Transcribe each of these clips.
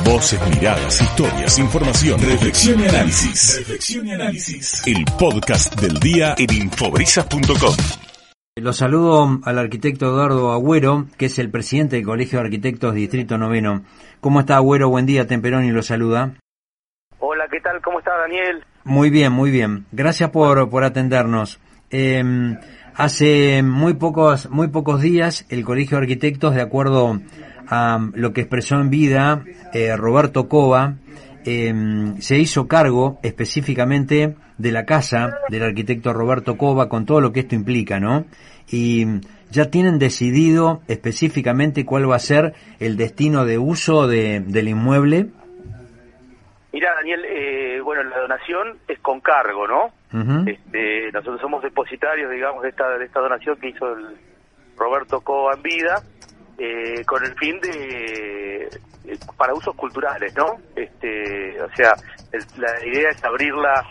Voces, miradas, historias, información, reflexión y análisis. Reflexión y análisis. El podcast del día en infobrisas.com. Los saludo al arquitecto Eduardo Agüero, que es el presidente del Colegio de Arquitectos Distrito Noveno. ¿Cómo está Agüero? Buen día, Temperoni lo saluda. Hola, ¿qué tal? ¿Cómo está Daniel? Muy bien, muy bien. Gracias por, por atendernos. Eh, hace muy pocos, muy pocos días el Colegio de Arquitectos, de acuerdo a lo que expresó en vida eh, Roberto Cova, eh, se hizo cargo específicamente de la casa del arquitecto Roberto Cova con todo lo que esto implica, ¿no? Y ya tienen decidido específicamente cuál va a ser el destino de uso de, del inmueble. Mira, Daniel, eh, bueno, la donación es con cargo, ¿no? Este, nosotros somos depositarios, digamos, de esta, de esta donación que hizo el Roberto Cova en vida, eh, con el fin de eh, para usos culturales, ¿no? Este, o sea, el- la idea es abrirla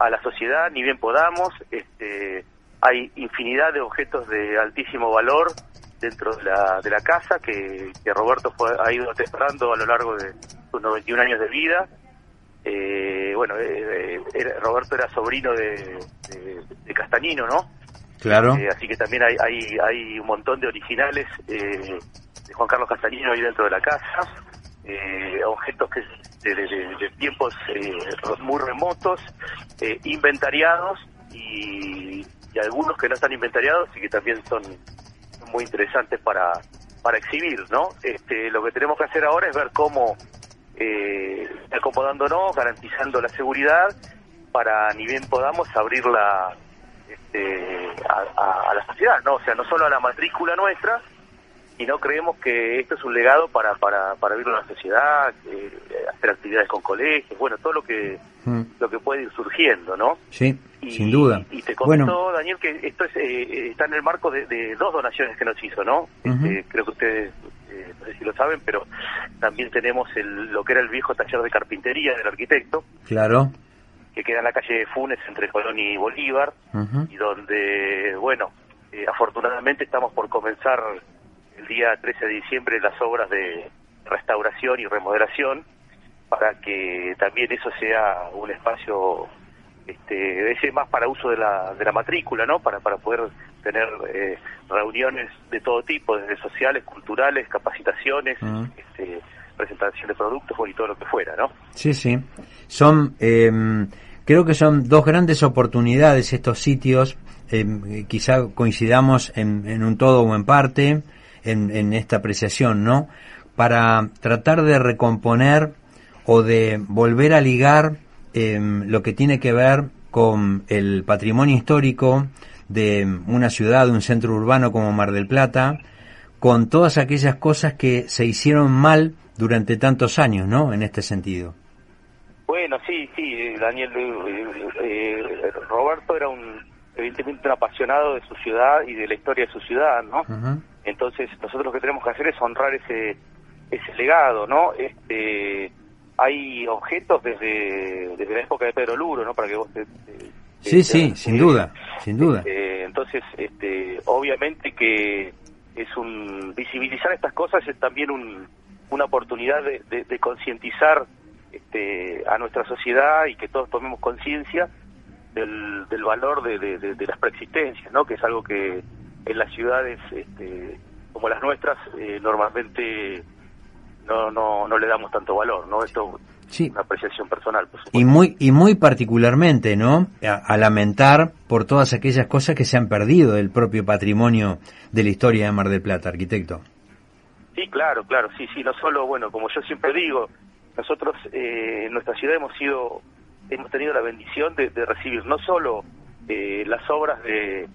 a la sociedad, ni bien podamos. Este, hay infinidad de objetos de altísimo valor dentro de la, de la casa que, que Roberto fue, ha ido atesorando a lo largo de sus 91 años de vida. Eh, bueno, eh, eh, Roberto era sobrino de, de- de Castañino, ¿no? Claro. Eh, así que también hay, hay, hay un montón de originales eh, de Juan Carlos Castañino ahí dentro de la casa, eh, objetos que de, tiempos eh, muy remotos, eh, inventariados y, y algunos que no están inventariados y que también son muy interesantes para, para exhibir, ¿no? Este, lo que tenemos que hacer ahora es ver cómo, eh, acomodándonos, garantizando la seguridad, para ni bien podamos abrirla este, a, a- a la sociedad, ¿no? O sea, no solo a la matrícula nuestra, sino creemos que esto es un legado para, para, para abrirlo a la sociedad, eh, hacer actividades con colegios, bueno, todo lo que Mm. lo que puede ir surgiendo, ¿no? Sí, Y- sin duda. Y te comento, Bueno, Daniel, que esto es, eh, está en el marco de, de dos donaciones que nos hizo, ¿no? Este, creo que ustedes, eh, no sé si lo saben, pero también tenemos el, lo que era el viejo taller de carpintería del arquitecto, claro. que queda en la calle Funes entre Colón y Bolívar, y donde, bueno, eh, afortunadamente estamos por comenzar el día 13 de diciembre las obras de restauración y remodelación para que también eso sea un espacio este ese más para uso de la, de la matrícula, ¿no? Para, para poder tener eh, reuniones de todo tipo, desde sociales, culturales, capacitaciones, Mm. este, presentación de productos y todo lo que fuera, ¿no? Sí, sí. Son, eh, creo que son dos grandes oportunidades estos sitios. eh, quizá coincidamos en, en un todo o en parte en, en esta apreciación, ¿no? Para tratar de recomponer o de volver a ligar eh, lo que tiene que ver con el patrimonio histórico de una ciudad, de un centro urbano como Mar del Plata, con todas aquellas cosas que se hicieron mal durante tantos años, ¿no? En este sentido. Bueno, sí, sí, eh, Daniel, eh, eh, Roberto era un, evidentemente un apasionado de su ciudad y de la historia de su ciudad, ¿no? Entonces nosotros lo que tenemos que hacer es honrar ese ese legado, ¿no? Este, hay objetos desde, desde la época de Pedro Luro, ¿no? Para que vos te, te- Sí, te- sí, sin duda, sin duda. este, entonces, este, obviamente que es un visibilizar estas cosas es también un, una oportunidad de, de- de concientizar este, a nuestra sociedad y que todos tomemos conciencia del, del valor de, de- de- de las preexistencias, ¿no? Que es algo que en las ciudades este, como las nuestras eh, normalmente no, no, no le damos tanto valor, ¿no? Esto Sí. es una apreciación personal, por. Y muy, y muy particularmente, ¿no? A, a lamentar por todas aquellas cosas que se han perdido del propio patrimonio de la historia de Mar del Plata, arquitecto. Sí, claro, claro, sí, sí, no solo, bueno, como yo siempre digo, nosotros eh, en nuestra ciudad hemos sido, hemos tenido la bendición de, de recibir no solo eh, las obras de,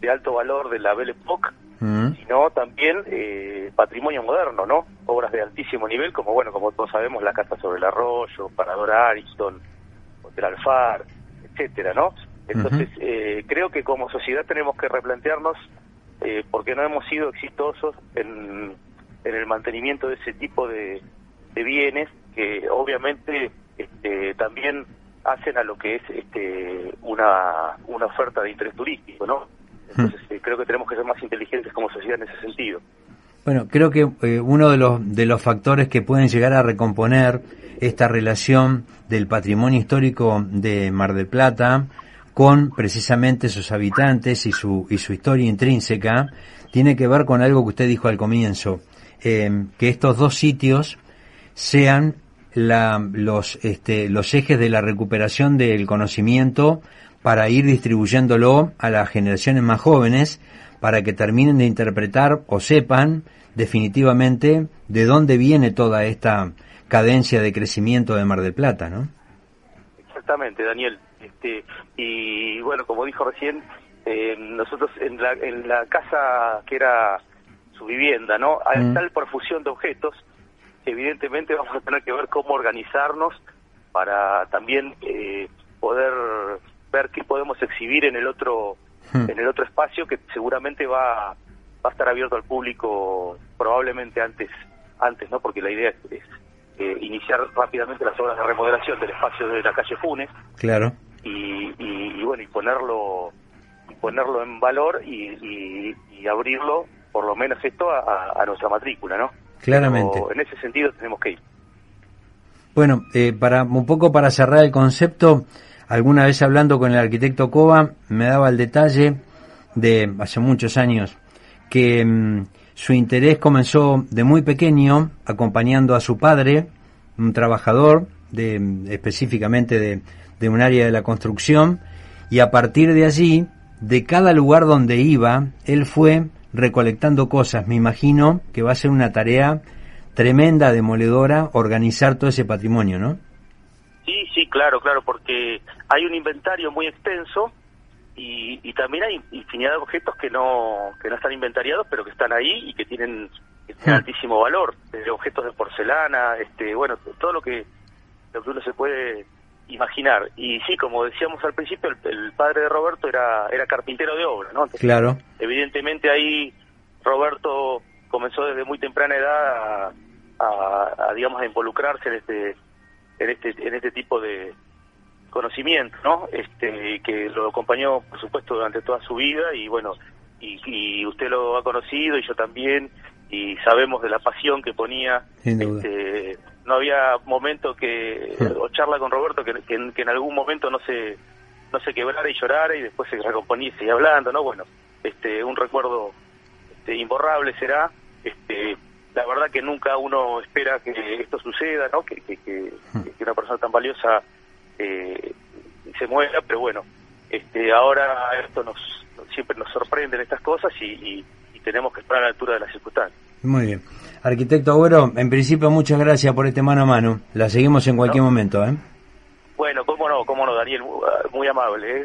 de alto valor de la Belle Époque, Mm. sino también eh, patrimonio moderno, ¿no? Obras de altísimo nivel, como bueno, como todos sabemos, la Casa sobre el Arroyo, Parador Ariston, Hotel Alfar, etcétera, ¿no? Entonces, eh, creo que como sociedad tenemos que replantearnos eh, porque no hemos sido exitosos en, en el mantenimiento de ese tipo de, de bienes que obviamente este, también hacen a lo que es este, una, una oferta de interés turístico, ¿no? Entonces eh, creo que tenemos que ser más inteligentes como sociedad en ese sentido. Bueno, creo que eh, uno de los, de los factores que pueden llegar a recomponer esta relación del patrimonio histórico de Mar del Plata con precisamente sus habitantes y su, y su historia intrínseca, tiene que ver con algo que usted dijo al comienzo, eh, que estos dos sitios sean la, los, este, los ejes de la recuperación del conocimiento para ir distribuyéndolo a las generaciones más jóvenes para que terminen de interpretar o sepan definitivamente de dónde viene toda esta cadencia de crecimiento de Mar del Plata, ¿no? Exactamente, Daniel. Este, y bueno, como dijo recién, eh, nosotros en la, en la casa que era su vivienda, ¿no? Hay mm. tal profusión de objetos, evidentemente vamos a tener que ver cómo organizarnos para también eh, poder ver qué podemos exhibir en el otro mm. en el otro espacio que seguramente va, va a estar abierto al público probablemente antes antes, ¿no? Porque la idea es eh, iniciar rápidamente las obras de remodelación del espacio de la calle Funes. Claro. Y, y, bueno, y ponerlo, ponerlo en valor y, abrirlo, por lo menos esto, a, nuestra matrícula, ¿no? Claramente. en ese sentido tenemos que ir. Bueno, eh, para un poco para cerrar el concepto, alguna vez hablando con el arquitecto Cova, me daba el detalle de hace muchos años que mm, su interés comenzó de muy pequeño, acompañando a su padre, un trabajador de, específicamente de, de un área de la construcción, y a partir de allí, de cada lugar donde iba, él fue recolectando cosas. Me imagino que va a ser una tarea tremenda, demoledora, organizar todo ese patrimonio, ¿no? Sí, sí, claro, claro, porque hay un inventario muy extenso y, también hay infinidad de objetos que no que no están inventariados pero que están ahí y que tienen este, altísimo valor desde objetos de porcelana este bueno todo lo que lo que uno se puede imaginar y sí como decíamos al principio el, padre de Roberto era era carpintero de obra no claro evidentemente ahí Roberto comenzó desde muy temprana edad a, a digamos a involucrarse en este en este en este tipo de conocimiento, ¿no? Este, que lo acompañó, por supuesto, durante toda su vida y bueno, y, usted lo ha conocido y yo también y sabemos de la pasión que ponía. Este, no había momento que o charla con Roberto que, que, en algún momento no se no se quebrara y llorara y después se recomponía y hablando, ¿no? Bueno, este, un recuerdo este, imborrable será. Este, la verdad que nunca uno espera que esto suceda, ¿no? Que, que, que una persona tan valiosa eh, se muera, pero bueno, este, ahora esto nos siempre nos sorprenden estas cosas y, tenemos que estar a la altura de las circunstancias. Muy bien. Arquitecto Agüero, en principio muchas gracias por este mano a mano. La seguimos en cualquier momento, ¿eh? Bueno, cómo no, cómo no, Daniel, muy amable, ¿eh?